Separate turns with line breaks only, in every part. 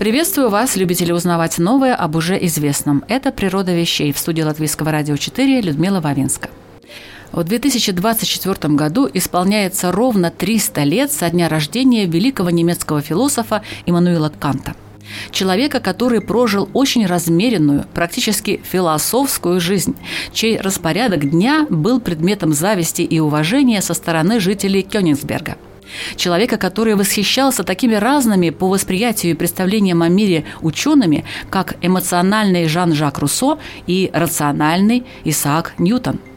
Приветствую вас, любители узнавать новое об уже известном. Это «Природа вещей» в студии Латвийского радио 4 Людмила Вавинска. В 2024 году исполняется ровно 300 лет со дня рождения великого немецкого философа Иммануила Канта. Человека, который прожил очень размеренную, практически философскую жизнь, чей распорядок дня был предметом зависти и уважения со стороны жителей Кёнигсберга – Человека, который восхищался такими разными по восприятию и представлениям о мире учеными, как эмоциональный Жан-Жак Руссо и рациональный Исаак Ньютон –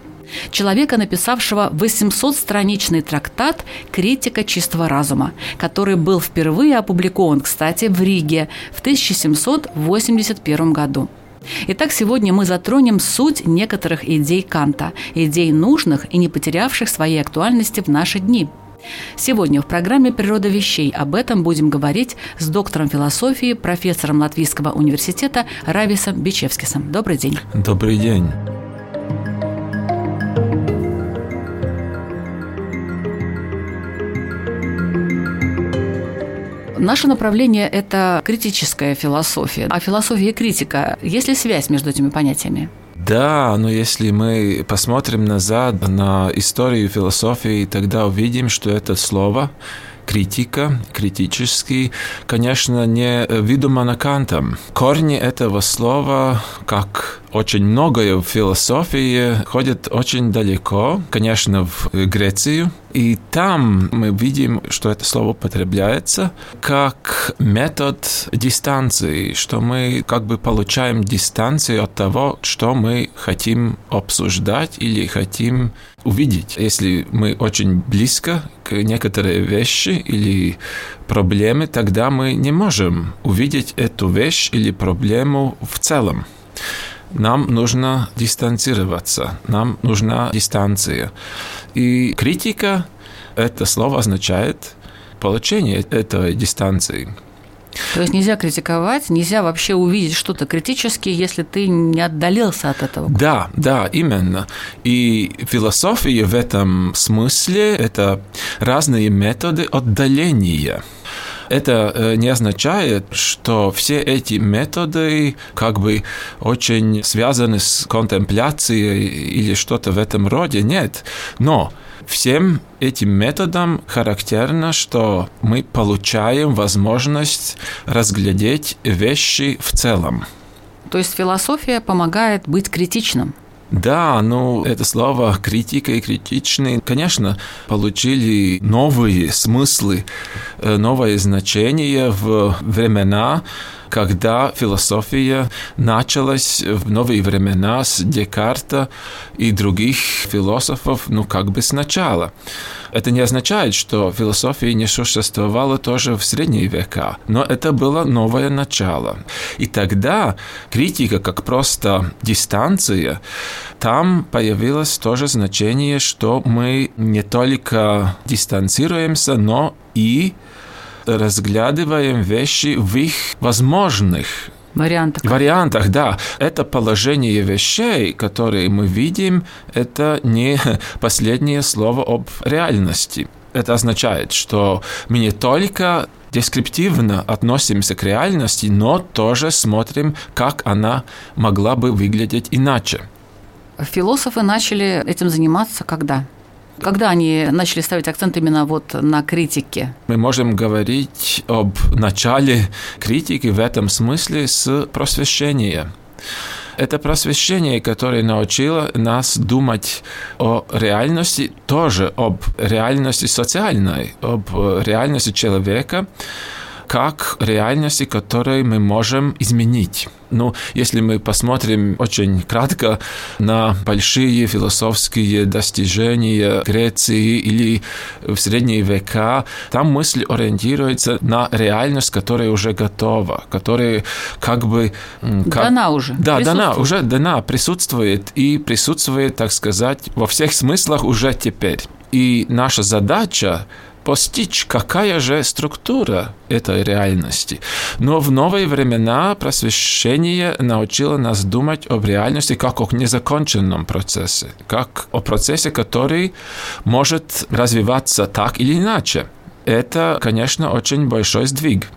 человека, написавшего 800-страничный трактат «Критика чистого разума», который был впервые опубликован, кстати, в Риге в 1781 году. Итак, сегодня мы затронем суть некоторых идей Канта, идей нужных и не потерявших своей актуальности в наши дни – Сегодня в программе «Природа вещей» об этом будем говорить с доктором философии, профессором Латвийского университета Рависом Бичевскисом. Добрый день.
Добрый день.
Наше направление – это критическая философия. А философия и критика – есть ли связь между этими понятиями?
Да, но если мы посмотрим назад на историю философии, тогда увидим, что это слово критика, критический, конечно, не выдумано Кантом. Корни этого слова, как очень многое в философии, ходят очень далеко, конечно, в Грецию. И там мы видим, что это слово употребляется как метод дистанции, что мы как бы получаем дистанцию от того, что мы хотим обсуждать или хотим увидеть. Если мы очень близко к некоторой вещи или проблеме, тогда мы не можем увидеть эту вещь или проблему в целом. Нам нужно дистанцироваться, нам нужна дистанция. И критика, это слово означает получение этой дистанции.
То есть нельзя критиковать, нельзя вообще увидеть что-то критически, если ты не отдалился от этого.
Да, да, именно. И философия в этом смысле – это разные методы отдаления – это э, не означает, что все эти методы как бы очень связаны с контемпляцией или что-то в этом роде. Нет. Но Всем этим методам характерно, что мы получаем возможность разглядеть вещи в целом.
То есть философия помогает быть критичным.
Да, ну, это слово критика и критичный, конечно, получили новые смыслы, э, новое значение в времена, когда философия началась в новые времена с Декарта и других философов, ну как бы сначала. Это не означает, что философия не существовала тоже в средние века, но это было новое начало. И тогда критика как просто дистанция, там появилось тоже значение, что мы не только дистанцируемся, но и разглядываем вещи в их возможных
вариантах.
Вариантах, да. Это положение вещей, которые мы видим, это не последнее слово об реальности. Это означает, что мы не только дескриптивно относимся к реальности, но тоже смотрим, как она могла бы выглядеть иначе.
Философы начали этим заниматься когда? Когда они начали ставить акцент именно вот на критике?
Мы можем говорить об начале критики в этом смысле с просвещения. Это просвещение, которое научило нас думать о реальности, тоже об реальности социальной, об реальности человека, как реальности, которые мы можем изменить. Ну, если мы посмотрим очень кратко на большие философские достижения Греции или в средние века, там мысль ориентируется на реальность, которая уже готова, которая как бы...
Как, дана уже.
Да, дана, уже дана, присутствует и присутствует, так сказать, во всех смыслах уже теперь. И наша задача постичь, какая же структура этой реальности. Но в новые времена просвещение научило нас думать об реальности как о незаконченном процессе, как о процессе, который может развиваться так или иначе. Это, конечно, очень большой сдвиг.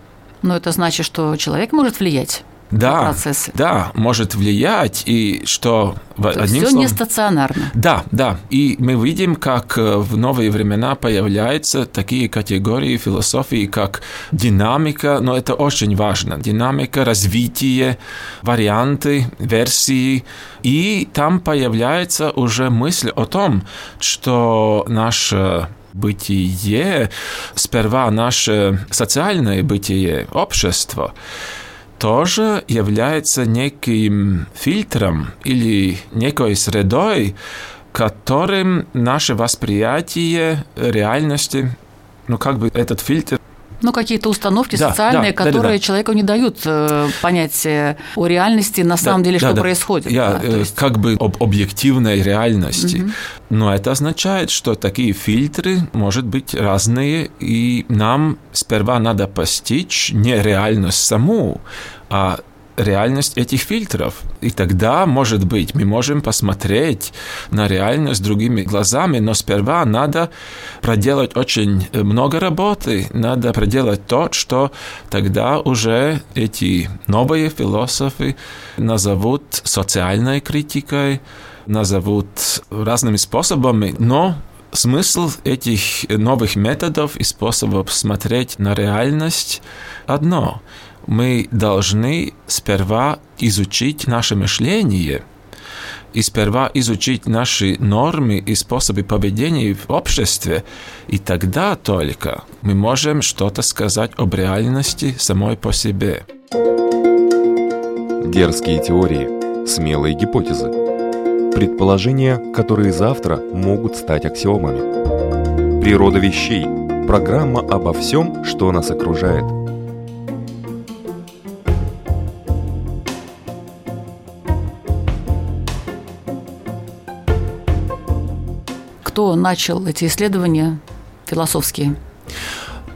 Но это значит, что человек может влиять
да,
процессы.
Да, может влиять, и что...
То одним все словом, не стационарно.
Да, да. И мы видим, как э, в новые времена появляются такие категории философии, как динамика, но это очень важно. Динамика, развитие, варианты, версии. И там появляется уже мысль о том, что наше бытие, сперва наше социальное бытие, общество, тоже является неким фильтром или некой средой, которым наше восприятие реальности, ну как бы этот фильтр
ну, какие-то установки да, социальные, да, которые да, да, да. человеку не дают э, понять о реальности, на самом да, деле, что да, происходит.
Я, да, э, есть... как бы об объективной реальности. Угу. Но это означает, что такие фильтры, может быть, разные, и нам сперва надо постичь не реальность саму, а реальность этих фильтров. И тогда, может быть, мы можем посмотреть на реальность другими глазами, но сперва надо проделать очень много работы, надо проделать то, что тогда уже эти новые философы назовут социальной критикой, назовут разными способами, но Смысл этих новых методов и способов смотреть на реальность одно – мы должны сперва изучить наше мышление и сперва изучить наши нормы и способы поведения в обществе, и тогда только мы можем что-то сказать об реальности самой по себе.
Дерзкие теории, смелые гипотезы, предположения, которые завтра могут стать аксиомами. Природа вещей – программа обо всем, что нас окружает –
кто начал эти исследования философские?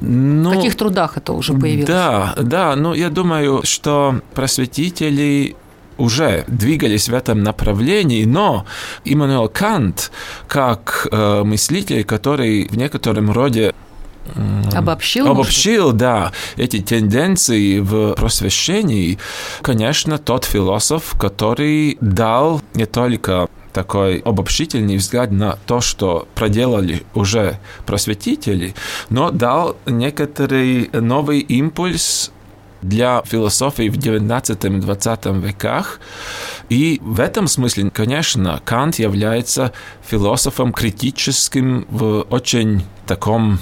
Ну, в каких трудах это уже появилось?
Да, да, ну я думаю, что просветители уже двигались в этом направлении, но Иммануэл Кант, как э, мыслитель, который в некотором роде
Обобщил?
Обобщил, да, эти тенденции в просвещении. Конечно, тот философ, который дал не только такой обобщительный взгляд на то, что проделали уже просветители, но дал некоторый новый импульс для философии в 19-20 веках. И в этом смысле, конечно, Кант является философом критическим в очень таком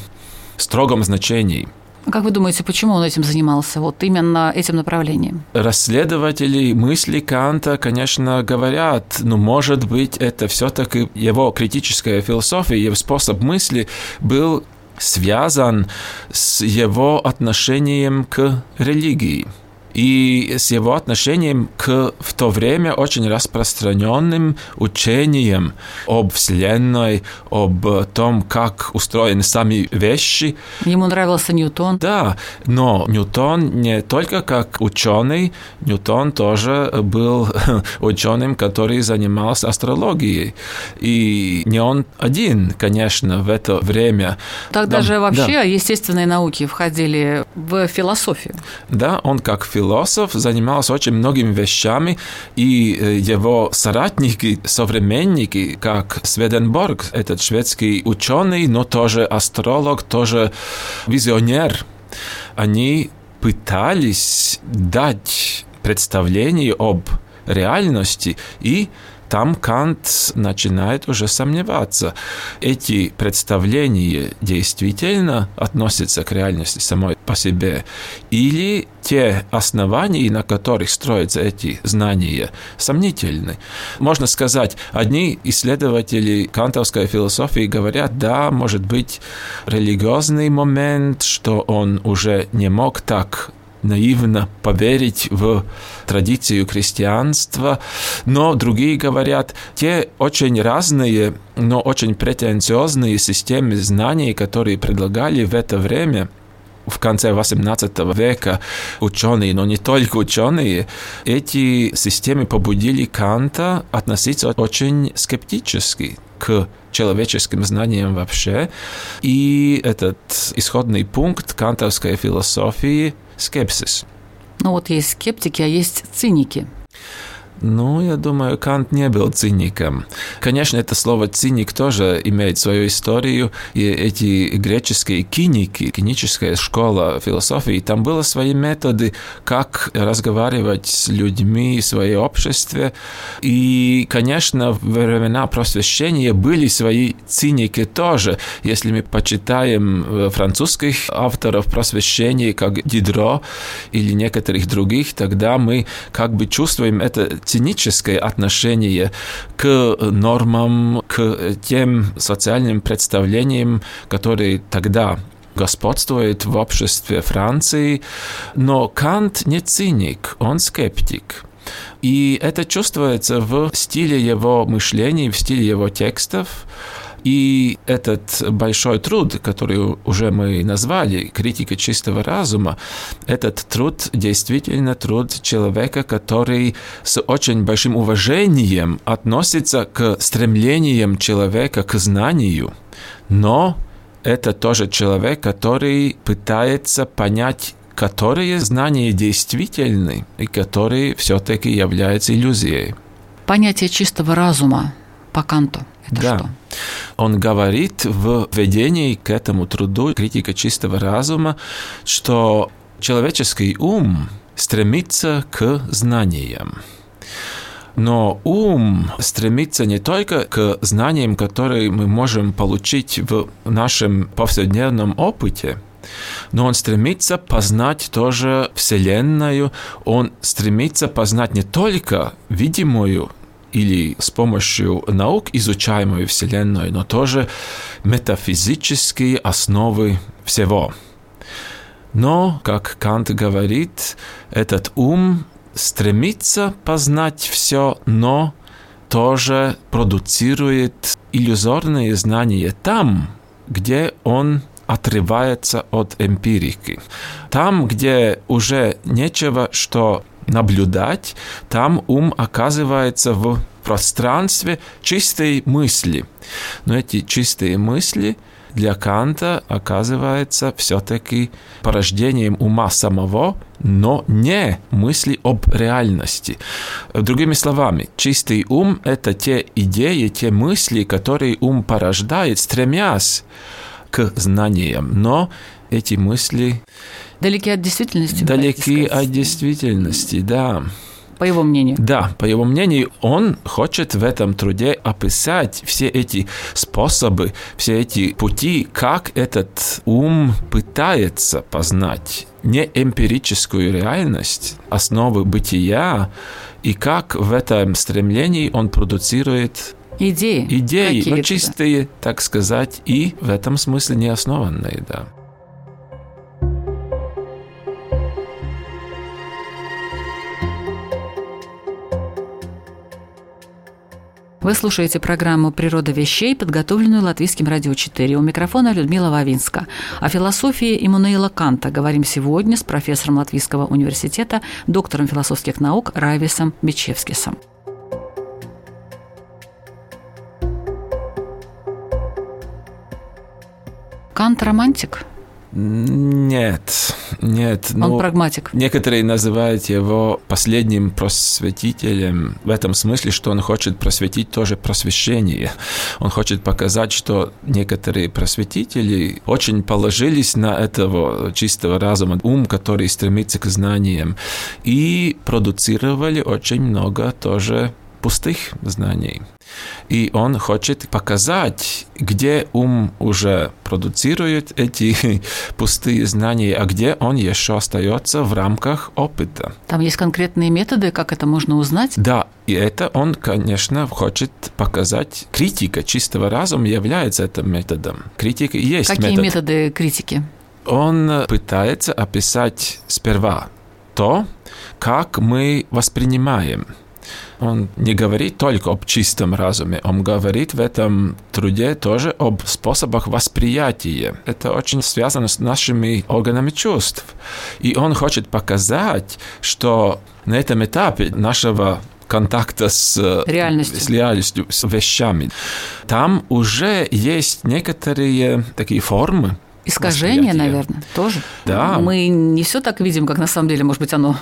строгом значении –
как вы думаете, почему он этим занимался, вот именно этим направлением?
Расследователи мысли Канта, конечно, говорят, ну, может быть, это все-таки его критическая философия, его способ мысли был связан с его отношением к религии и с его отношением к в то время очень распространенным учениям об Вселенной, об том, как устроены сами вещи.
Ему нравился Ньютон.
Да, но Ньютон не только как ученый, Ньютон тоже был ученым, который занимался астрологией. И не он один, конечно, в это время.
Тогда да, же вообще да. естественные науки входили в философию.
Да, он как философ занимался очень многими вещами, и э, его соратники, современники, как Сведенборг, этот шведский ученый, но тоже астролог, тоже визионер, они пытались дать представление об реальности и там Кант начинает уже сомневаться. Эти представления действительно относятся к реальности самой по себе, или те основания, на которых строятся эти знания, сомнительны. Можно сказать, одни исследователи кантовской философии говорят, да, может быть, религиозный момент, что он уже не мог так наивно поверить в традицию крестьянства, но другие говорят, те очень разные, но очень претенциозные системы знаний, которые предлагали в это время, в конце XVIII века ученые, но не только ученые, эти системы побудили Канта относиться очень скептически к человеческим знаниям вообще. И этот исходный пункт кантовской философии – скепсис.
Ну вот есть скептики, а есть циники –
ну, я думаю, Кант не был циником. Конечно, это слово «циник» тоже имеет свою историю, и эти греческие киники, киническая школа философии, там были свои методы, как разговаривать с людьми в своем обществе. И, конечно, в времена просвещения были свои циники тоже. Если мы почитаем э, французских авторов просвещения, как Дидро или некоторых других, тогда мы как бы чувствуем это циническое отношение к нормам, к тем социальным представлениям, которые тогда господствует в обществе Франции. Но Кант не циник, он скептик. И это чувствуется в стиле его мышления, в стиле его текстов. И этот большой труд, который уже мы назвали, критика чистого разума, этот труд действительно труд человека, который с очень большим уважением относится к стремлениям человека к знанию, но это тоже человек, который пытается понять которые знания действительны и которые все-таки являются иллюзией.
Понятие чистого разума по Канту – это
да.
что?
Он говорит в введении к этому труду «Критика чистого разума», что человеческий ум стремится к знаниям. Но ум стремится не только к знаниям, которые мы можем получить в нашем повседневном опыте, но он стремится познать тоже Вселенную, он стремится познать не только видимую или с помощью наук изучаемую Вселенную, но тоже метафизические основы всего. Но, как Кант говорит, этот ум стремится познать все, но тоже продуцирует иллюзорные знания там, где он отрывается от эмпирики. Там, где уже нечего что наблюдать, там ум оказывается в пространстве чистой мысли. Но эти чистые мысли для Канта оказывается все-таки порождением ума самого, но не мысли об реальности. Другими словами, чистый ум – это те идеи, те мысли, которые ум порождает, стремясь к знаниям, но эти мысли
Далеки от действительности.
Далеки от действительности, да.
По его мнению.
Да, по его мнению, он хочет в этом труде описать все эти способы, все эти пути, как этот ум пытается познать не эмпирическую реальность, основы бытия, и как в этом стремлении он продуцирует
идеи,
идеи, но чистые, да. так сказать, и в этом смысле не основанные, да.
Вы слушаете программу «Природа вещей», подготовленную Латвийским радио 4. У микрофона Людмила Вавинска. О философии Иммануила Канта говорим сегодня с профессором Латвийского университета, доктором философских наук Райвисом Бичевскисом. Кант романтик?
Нет, нет.
Он ну, прагматик.
Некоторые называют его последним просветителем в этом смысле, что он хочет просветить тоже просвещение. Он хочет показать, что некоторые просветители очень положились на этого чистого разума, ум, который стремится к знаниям, и продуцировали очень много тоже пустых знаний. И он хочет показать, где ум уже продуцирует эти пустые знания, а где он еще остается в рамках опыта.
Там есть конкретные методы, как это можно узнать?
Да, и это он, конечно, хочет показать. Критика чистого разума является этим методом. Критика есть
Какие
метод.
методы критики?
Он пытается описать сперва то, как мы воспринимаем он не говорит только об чистом разуме, он говорит в этом труде тоже об способах восприятия. Это очень связано с нашими органами чувств. И он хочет показать, что на этом этапе нашего контакта с
реальностью.
с реальностью, с вещами. Там уже есть некоторые такие формы,
Искажение, наверное, тоже.
Да.
Мы не все так видим, как на самом деле, может быть, оно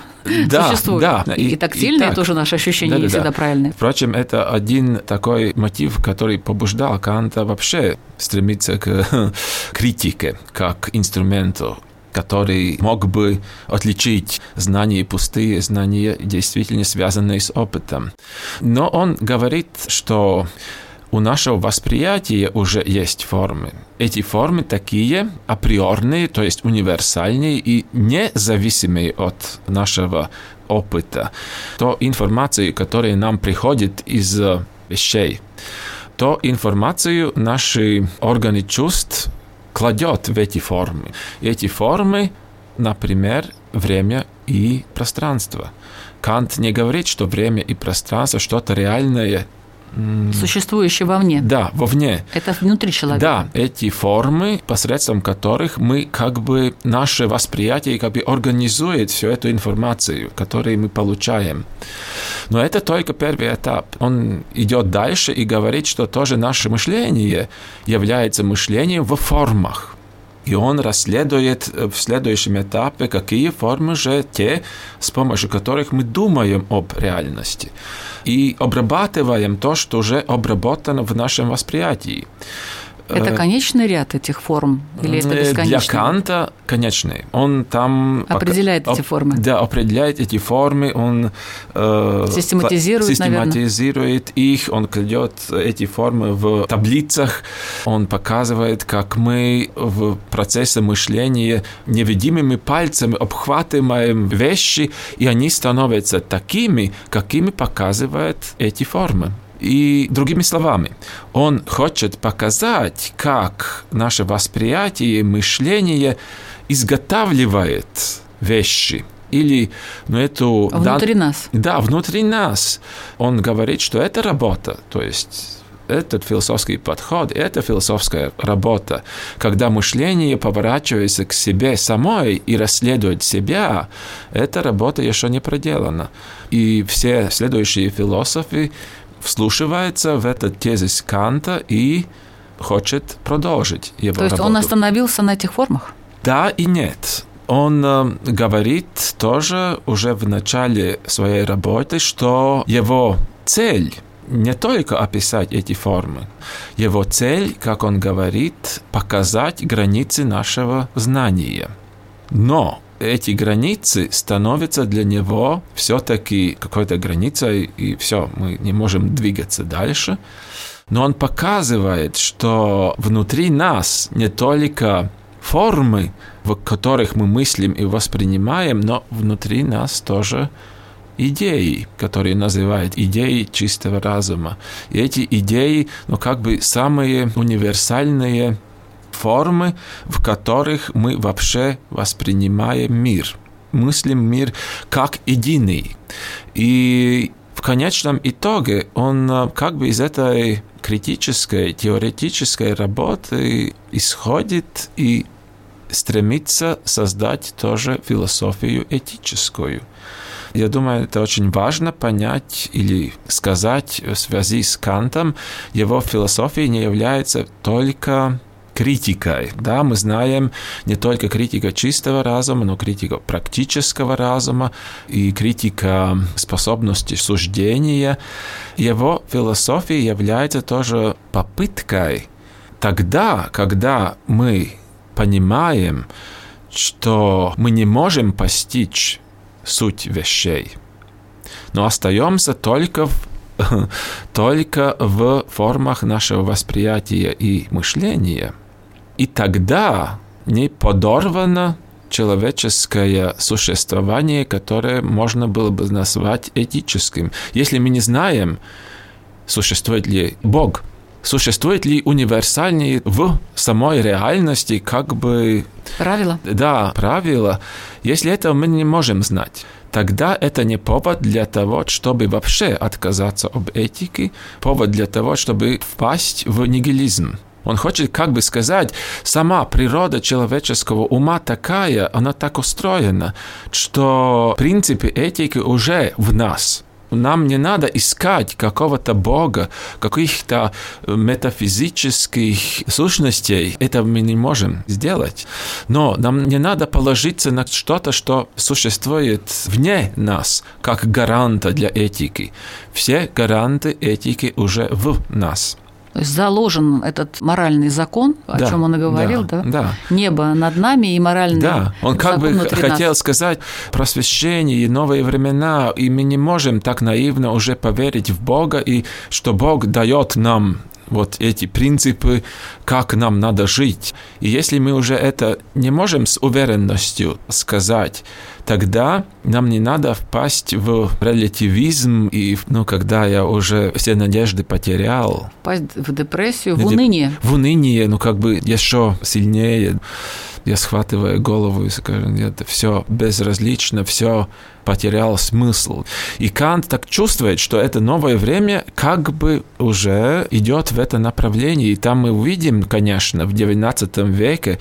да,
существует.
Да.
И, и тактильное и так. тоже наше ощущение да, не да, всегда
да.
правильное.
Впрочем, это один такой мотив, который побуждал Канта вообще стремиться к критике как инструменту который мог бы отличить знания пустые, знания действительно связанные с опытом. Но он говорит, что у нашего восприятия уже есть формы. Эти формы такие априорные, то есть универсальные и независимые от нашего опыта. То информацию, которая нам приходит из вещей, то информацию наши органы чувств кладет в эти формы. Эти формы, например, время и пространство. Кант не говорит, что время и пространство что-то реальное
Существующее вовне.
Да, вовне.
Это внутри человека.
Да, эти формы, посредством которых мы как бы наше восприятие как бы организует всю эту информацию, которую мы получаем. Но это только первый этап. Он идет дальше и говорит, что тоже наше мышление является мышлением в формах. И он расследует в следующем этапе, какие формы же те, с помощью которых мы думаем об реальности. И обрабатываем то, что уже обработано в нашем восприятии.
Это конечный ряд этих форм или это бесконечный?
Для Канта конечный. Он там...
Определяет
пока,
эти формы.
Да, определяет эти формы, он...
Э, систематизирует,
Систематизирует
наверное.
их, он кладет эти формы в таблицах, он показывает, как мы в процессе мышления невидимыми пальцами обхватываем вещи, и они становятся такими, какими показывают эти формы. И другими словами, он хочет показать, как наше восприятие мышление изготавливает вещи или ну, эту...
Внутри
дан...
нас.
Да, внутри нас. Он говорит, что это работа, то есть этот философский подход, это философская работа, когда мышление поворачивается к себе самой и расследует себя, эта работа еще не проделана. И все следующие философы вслушивается в этот тезис Канта и хочет продолжить его
То есть
работу.
он остановился на этих формах?
Да и нет. Он э, говорит тоже уже в начале своей работы, что его цель не только описать эти формы. Его цель, как он говорит, показать границы нашего знания. Но эти границы становятся для него все-таки какой-то границей, и все, мы не можем двигаться дальше. Но он показывает, что внутри нас не только формы, в которых мы мыслим и воспринимаем, но внутри нас тоже идеи, которые называют идеи чистого разума. И эти идеи, ну, как бы самые универсальные формы, в которых мы вообще воспринимаем мир. Мыслим мир как единый. И в конечном итоге он э, как бы из этой критической, теоретической работы исходит и стремится создать тоже философию этическую. Я думаю, это очень важно понять или сказать в связи с Кантом. Его философия не является только критикой. Да, мы знаем не только критика чистого разума, но критика практического разума и критика способности суждения. Его философия является тоже попыткой тогда, когда мы понимаем, что мы не можем постичь суть вещей, но остаемся только в только в формах нашего восприятия и мышления. И тогда не подорвано человеческое существование, которое можно было бы назвать этическим. Если мы не знаем, существует ли Бог, существует ли универсальные в самой реальности как бы...
Правила?
Да, правила. Если этого мы не можем знать, тогда это не повод для того, чтобы вообще отказаться об этике, повод для того, чтобы впасть в нигилизм. Он хочет как бы сказать, сама природа человеческого ума такая, она так устроена, что принципы этики уже в нас – нам не надо искать какого-то Бога, каких-то метафизических сущностей. Это мы не можем сделать. Но нам не надо положиться на что-то, что существует вне нас, как гаранта для этики. Все гаранты этики уже в нас.
То есть заложен этот моральный закон, о да, чем он и говорил, да,
да? да?
Небо над нами и моральный
Да, он как бы хотел нас. сказать просвещение и новые времена, и мы не можем так наивно уже поверить в Бога, и что Бог дает нам вот эти принципы, как нам надо жить. И если мы уже это не можем с уверенностью сказать, тогда нам не надо впасть в релятивизм, и ну, когда я уже все надежды потерял.
Впасть в депрессию, в уныние.
В уныние, ну как бы еще сильнее я схватываю голову и скажу, это все безразлично, все потерял смысл. И Кант так чувствует, что это новое время как бы уже идет в это направление. И там мы увидим, конечно, в XIX веке,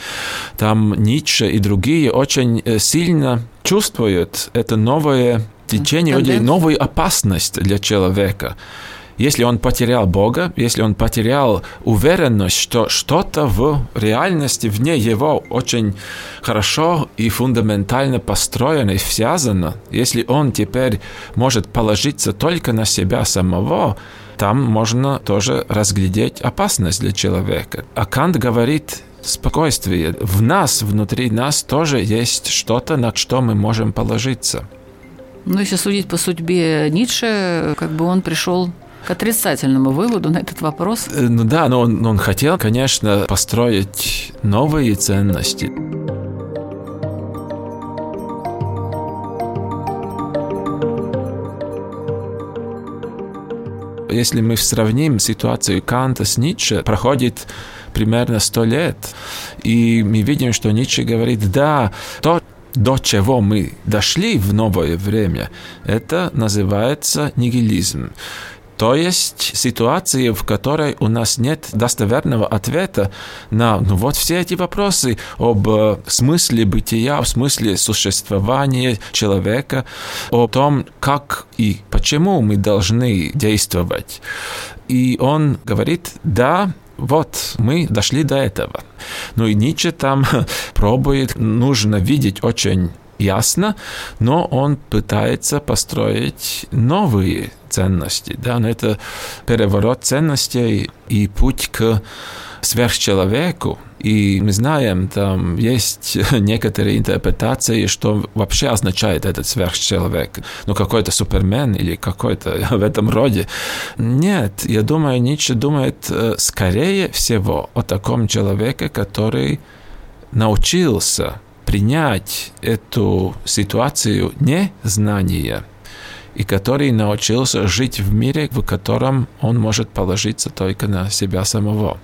там Ницше и другие очень э, сильно чувствуют это новое течение, новую опасность для человека. Если он потерял Бога, если он потерял уверенность, что что-то в реальности вне его очень хорошо и фундаментально построено и связано, если он теперь может положиться только на себя самого, там можно тоже разглядеть опасность для человека. А Кант говорит, спокойствие. В нас, внутри нас тоже есть что-то, на что мы можем положиться.
Ну, если судить по судьбе Ницше, как бы он пришел к отрицательному выводу на этот вопрос?
Э, ну да, но он, он хотел, конечно, построить новые ценности. Если мы сравним ситуацию Канта с Ницше, проходит примерно сто лет, и мы видим, что Ницше говорит, да, то, до чего мы дошли в новое время, это называется нигилизм. То есть ситуации, в которой у нас нет достоверного ответа на ну, вот все эти вопросы об э, смысле бытия, о смысле существования человека, о том, как и почему мы должны действовать. И он говорит, да, вот мы дошли до этого. Ну и Ницше там пробует, нужно видеть очень ясно, но он пытается построить новые ценности. Да? Но это переворот ценностей и путь к сверхчеловеку. И мы знаем, там есть некоторые интерпретации, что вообще означает этот сверхчеловек. Ну, какой-то супермен или какой-то в этом роде. Нет, я думаю, Ницше думает э, скорее всего о таком человеке, который научился принять эту ситуацию незнания и который научился жить в мире, в котором он может положиться только на себя самого.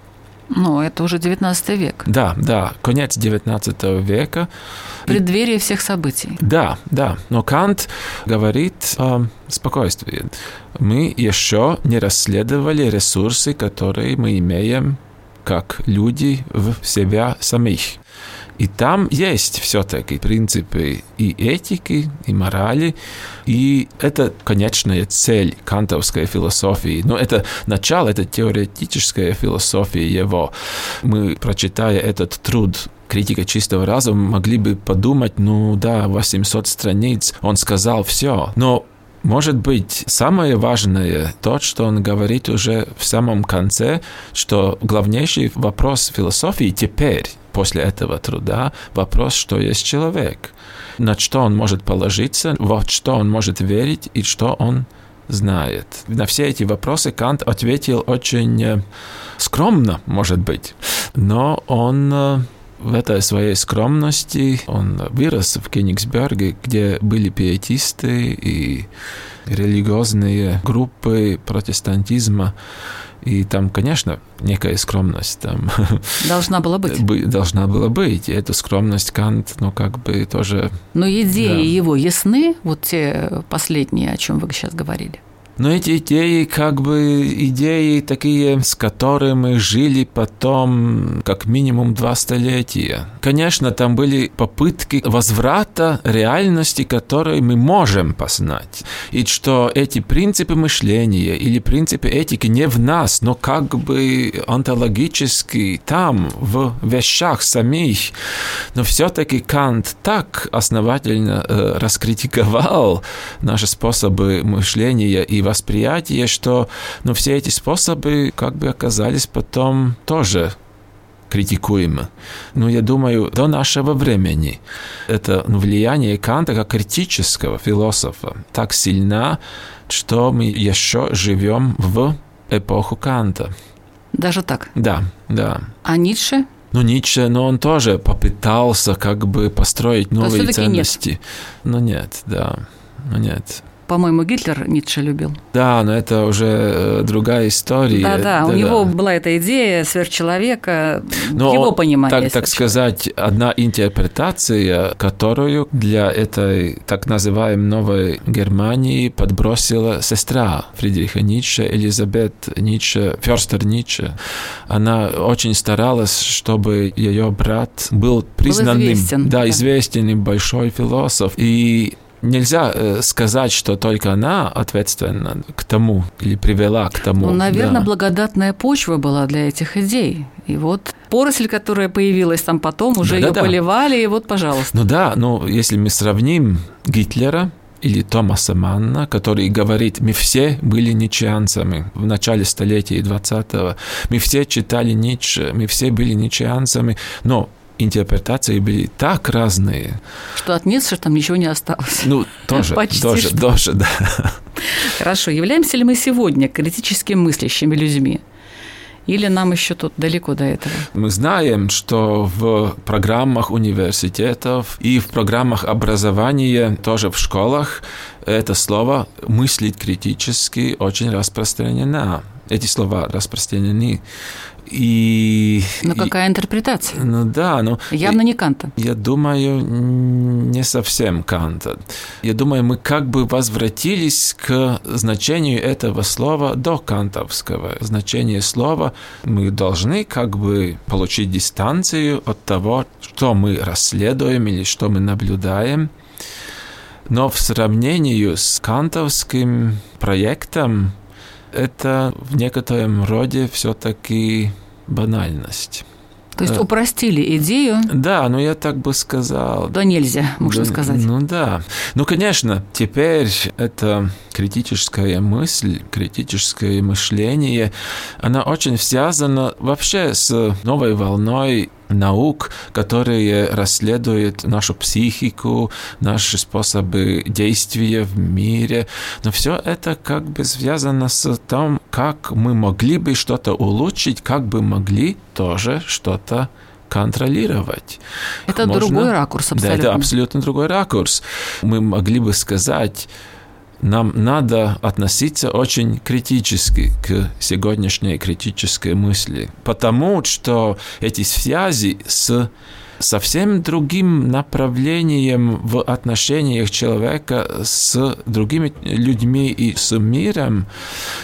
Ну, это уже 19 век.
Да, да, конец 19 века.
Преддверие всех событий.
Да, да. Но Кант говорит о спокойствии. Мы еще не расследовали ресурсы, которые мы имеем как люди в себя самих. И там есть все-таки принципы и этики, и морали, и это конечная цель кантовской философии. Но это начало, это теоретическая философия его. Мы, прочитая этот труд критика чистого разума, могли бы подумать, ну да, 800 страниц, он сказал все. Но может быть, самое важное то, что он говорит уже в самом конце, что главнейший вопрос философии теперь, после этого труда, вопрос, что есть человек, на что он может положиться, во что он может верить и что он знает. На все эти вопросы Кант ответил очень э, скромно, может быть, но он э, в этой своей скромности он вырос в Кенигсберге, где были пиетисты и религиозные группы протестантизма. И там, конечно, некая скромность там
должна была быть.
Должна была быть. И эту скромность Кант, ну, как бы тоже...
Но идеи да. его ясны, вот те последние, о чем вы сейчас говорили?
Но эти идеи как бы идеи такие, с которыми жили потом как минимум два столетия. Конечно, там были попытки возврата реальности, которую мы можем познать. И что эти принципы мышления или принципы этики не в нас, но как бы онтологически там, в вещах самих. Но все-таки Кант так основательно э, раскритиковал наши способы мышления и восприятие, что ну, все эти способы как бы оказались потом тоже критикуемы. Но я думаю, до нашего времени это ну, влияние Канта как критического философа так сильно, что мы еще живем в эпоху Канта.
Даже так?
Да, да.
А Ницше?
Ну, Ницше, но он тоже попытался как бы построить новые ценности. Нет. Но нет, да. Но нет.
По-моему, Гитлер Ницше любил.
Да, но это уже э, другая история.
Да-да, у него была эта идея сверхчеловека, но его понимание.
Так, так сказать, одна интерпретация, которую для этой так называемой новой Германии подбросила сестра Фридриха Ницше, Элизабет Ницше, Ферстер Ницше. Она очень старалась, чтобы ее брат был признанным, был известен, да, да, известен и большой философ. И нельзя э, сказать, что только она ответственна к тому или привела к тому.
Ну, наверное, да. благодатная почва была для этих идей. И вот поросль, которая появилась там потом, уже да, ее да, поливали, да. и вот, пожалуйста.
Ну да, ну если мы сравним Гитлера или Томаса Манна, который говорит, мы все были ничианцами в начале столетия 20-го, мы все читали Ницше, мы все были ничианцами, но интерпретации были так разные.
Что от Ницше там ничего не осталось.
Ну, тоже, Почти тоже, что. тоже, да.
Хорошо. Являемся ли мы сегодня критически мыслящими людьми? Или нам еще тут далеко до этого?
Мы знаем, что в программах университетов и в программах образования, тоже в школах, это слово «мыслить критически» очень распространено. Эти слова распространены. И,
ну, какая интерпретация?
Ну да, ну...
Явно не Канта.
Я думаю, не совсем Канта. Я думаю, мы как бы возвратились к значению этого слова до кантовского. Значение слова мы должны как бы получить дистанцию от того, что мы расследуем или что мы наблюдаем. Но в сравнении с кантовским проектом это в некотором роде все-таки банальность.
То есть упростили идею?
Да, ну я так бы сказал.
Да нельзя, можно да, сказать.
Ну да. Ну, конечно, теперь это критическая мысль, критическое мышление, она очень связана вообще с новой волной наук, которые расследуют нашу психику, наши способы действия в мире. Но все это как бы связано с тем, как мы могли бы что-то улучшить, как бы могли тоже что-то контролировать.
Это Можно... другой ракурс абсолютно.
Да, это абсолютно другой ракурс. Мы могли бы сказать, нам надо относиться очень критически к сегодняшней критической мысли, потому что эти связи с совсем другим направлением в отношениях человека с другими людьми и с миром.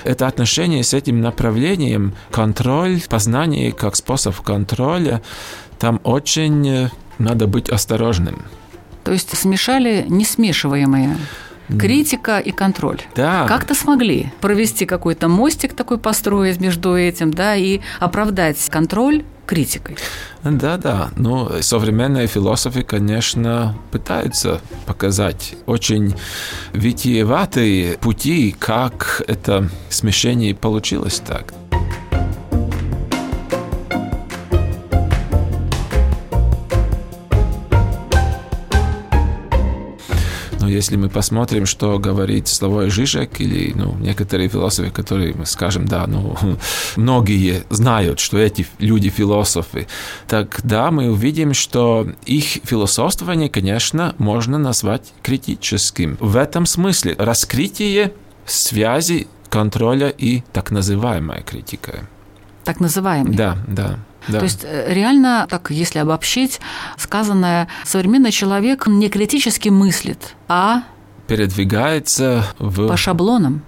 Это отношение с этим направлением, контроль, познание как способ контроля, там очень надо быть осторожным.
То есть смешали несмешиваемые критика и контроль.
Да.
Как-то смогли провести какой-то мостик такой построить между этим, да, и оправдать контроль критикой.
Да, да. Ну, современные философы, конечно, пытаются показать очень витиеватые пути, как это смешение получилось так. Если мы посмотрим, что говорит Славой Жижек или ну, некоторые философы, которые мы скажем, да, ну, многие знают, что эти люди философы, тогда мы увидим, что их философствование, конечно, можно назвать критическим. В этом смысле раскрытие связи контроля и так называемая критика.
Так называемый?
Да, да. Да.
То есть э, реально, так если обобщить, сказанное, современный человек не критически мыслит, а
передвигается в...
По шаблонам.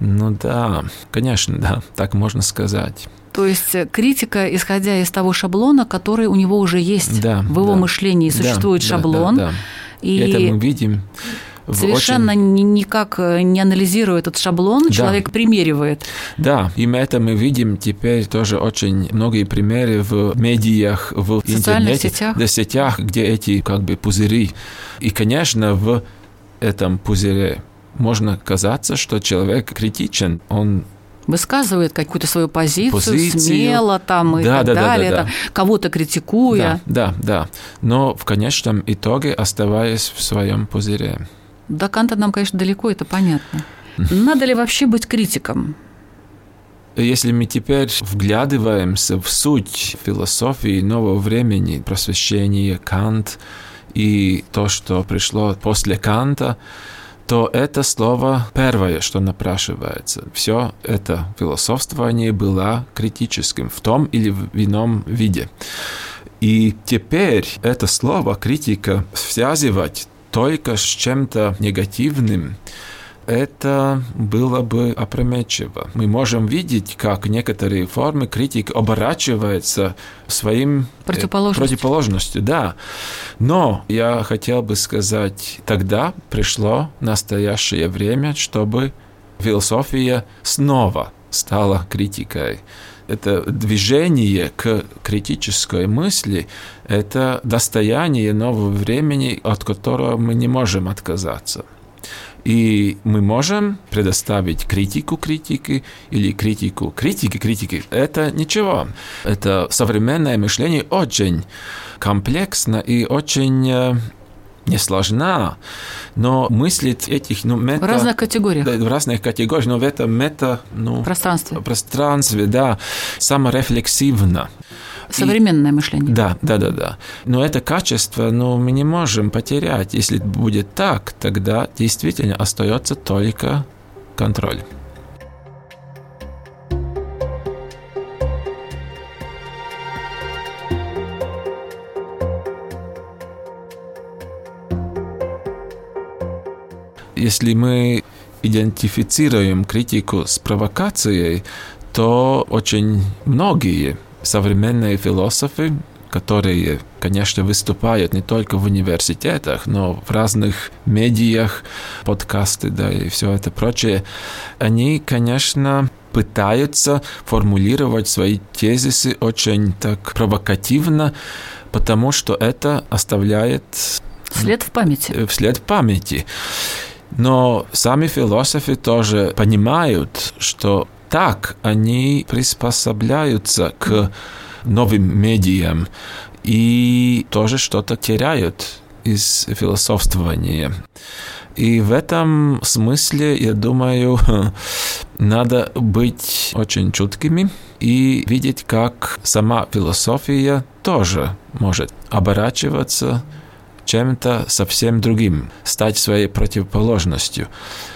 Ну да, конечно, да, так можно сказать.
То есть э, критика, исходя из того шаблона, который у него уже есть
да,
в его
да.
мышлении, существует
да,
шаблон.
Да, да, да. И это мы видим
Совершенно
очень...
никак э, не анализируя этот шаблон,
Да.
человек примеривает.
Да, и это мы видим теперь тоже очень многие примеры в медиах, в
В социальных
интернете,
сетях.
да, сетях, где эти как бы пузыри. И, конечно, в этом пузыре можно казаться, что человек критичен, он
Высказывает какую-то свою позицию,
Позицию.
смело там и
Да,
так
да, да, да,
далее,
да.
там, кого-то критикуя.
Да, да, да. Но в конечном итоге оставаясь в своем пузыре.
До Канта нам, конечно, далеко, это понятно. Надо ли вообще быть критиком?
Если мы теперь вглядываемся в суть философии нового времени, просвещение, Кант и то, что пришло после Канта, то это слово первое, что напрашивается. Все это философствование было критическим в том или в ином виде. И теперь это слово критика связывать только с чем-то негативным, это было бы опрометчиво. Мы можем видеть, как некоторые формы критики оборачиваются своим э,
Противоположностью.
противоположностью, да. Но я хотел бы сказать, тогда пришло настоящее время, чтобы философия снова стала критикой. Это движение к критической мысли – это достояние нового времени, от которого мы не можем отказаться. И мы можем предоставить критику критики или критику критики критики. Это ничего. Это современное мышление очень комплексно и очень э, несложна, но мыслить этих ну, мета...
В разных категориях.
Да, в разных категориях, но в этом мета, ну,
Пространстве.
пространстве, да, саморефлексивно.
Современное мышление.
Да, да, да, да. Но это качество, ну, мы не можем потерять. Если будет так, тогда действительно остается только контроль. Если мы идентифицируем критику с провокацией, то очень многие современные философы, которые, конечно, выступают не только в университетах, но в разных медиах, подкасты, да, и все это прочее, они, конечно, пытаются формулировать свои тезисы очень так провокативно, потому что это оставляет
След в памяти.
вслед памяти. Но сами философы тоже понимают, что так они приспособляются к новым медиям и тоже что-то теряют из философствования. И в этом смысле, я думаю, надо быть очень чуткими и видеть, как сама философия тоже может оборачиваться чем-то совсем другим, стать своей противоположностью.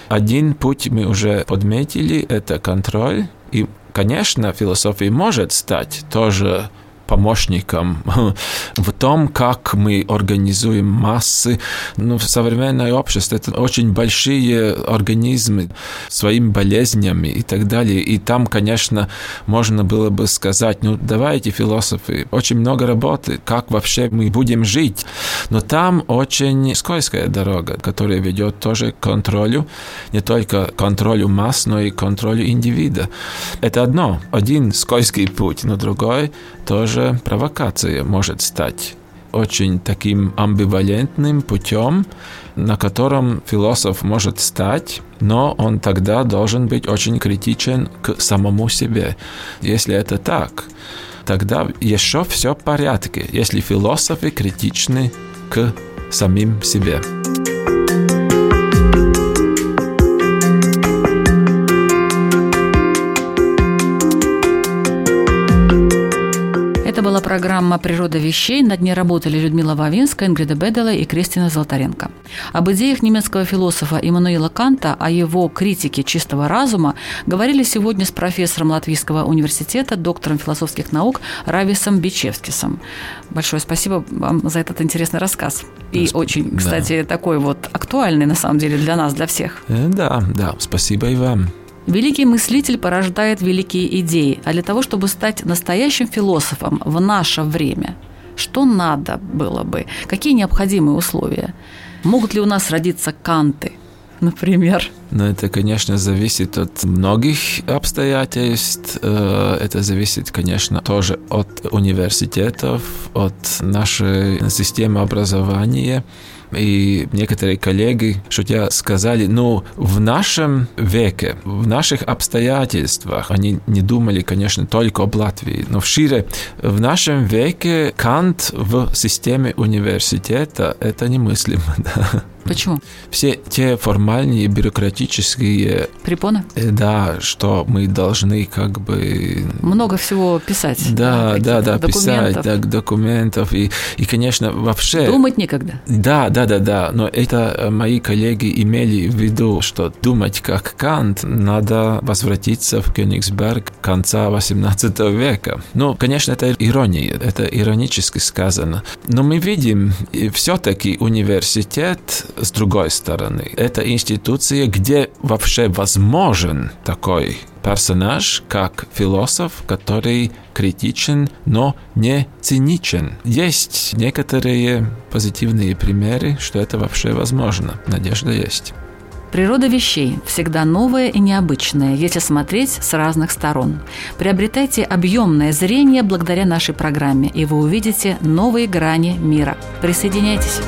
Один путь мы уже подметили, это контроль. И, конечно, философия может стать тоже помощником в том, как мы организуем массы. Ну, в современное общество это очень большие организмы своими болезнями и так далее. И там, конечно, можно было бы сказать, ну, давайте, философы, очень много работы, как вообще мы будем жить. Но там очень скользкая дорога, которая ведет тоже к контролю, не только контролю масс, но и контролю индивида. Это одно, один скользкий путь, но другой тоже провокация может стать очень таким амбивалентным путем, на котором философ может стать, но он тогда должен быть очень критичен к самому себе. Если это так, тогда еще все в порядке, если философы критичны к самим себе.
Программа «Природа вещей». Над ней работали Людмила Вавинская, Ингрида Бедела и Кристина Золотаренко. Об идеях немецкого философа Иммануила Канта, о его критике чистого разума говорили сегодня с профессором Латвийского университета, доктором философских наук Рависом Бичевскисом. Большое спасибо вам за этот интересный рассказ. И да, очень, кстати, да. такой вот актуальный, на самом деле, для нас, для всех.
Э, да, да, спасибо и вам.
Великий мыслитель порождает великие идеи, а для того, чтобы стать настоящим философом в наше время, что надо было бы? Какие необходимые условия? Могут ли у нас родиться канты, например?
Но это, конечно, зависит от многих обстоятельств. Э, это зависит, конечно, тоже от университетов, от нашей системы образования. И некоторые коллеги, шутя, сказали, ну, в нашем веке, в наших обстоятельствах, они не думали, конечно, только об Латвии, но в шире, в нашем веке Кант в системе университета – это немыслимо. Да.
Почему?
Все те формальные бюрократические...
Препоны?
Э, да, что мы должны как бы...
Много всего писать.
Да, да, да, писать, да, документов. И, и, конечно, вообще...
Думать некогда.
Да, да, да, да. Но это э, мои коллеги имели в виду, что думать как Кант, надо возвратиться в Кёнигсберг конца 18 века. Ну, конечно, это ирония, это иронически сказано. Но мы видим, все-таки университет с другой стороны, это институция, где вообще возможен такой персонаж, как философ, который критичен, но не циничен. Есть некоторые позитивные примеры, что это вообще возможно. Надежда есть.
Природа вещей всегда новая и необычная, если смотреть с разных сторон. Приобретайте объемное зрение благодаря нашей программе, и вы увидите новые грани мира. Присоединяйтесь!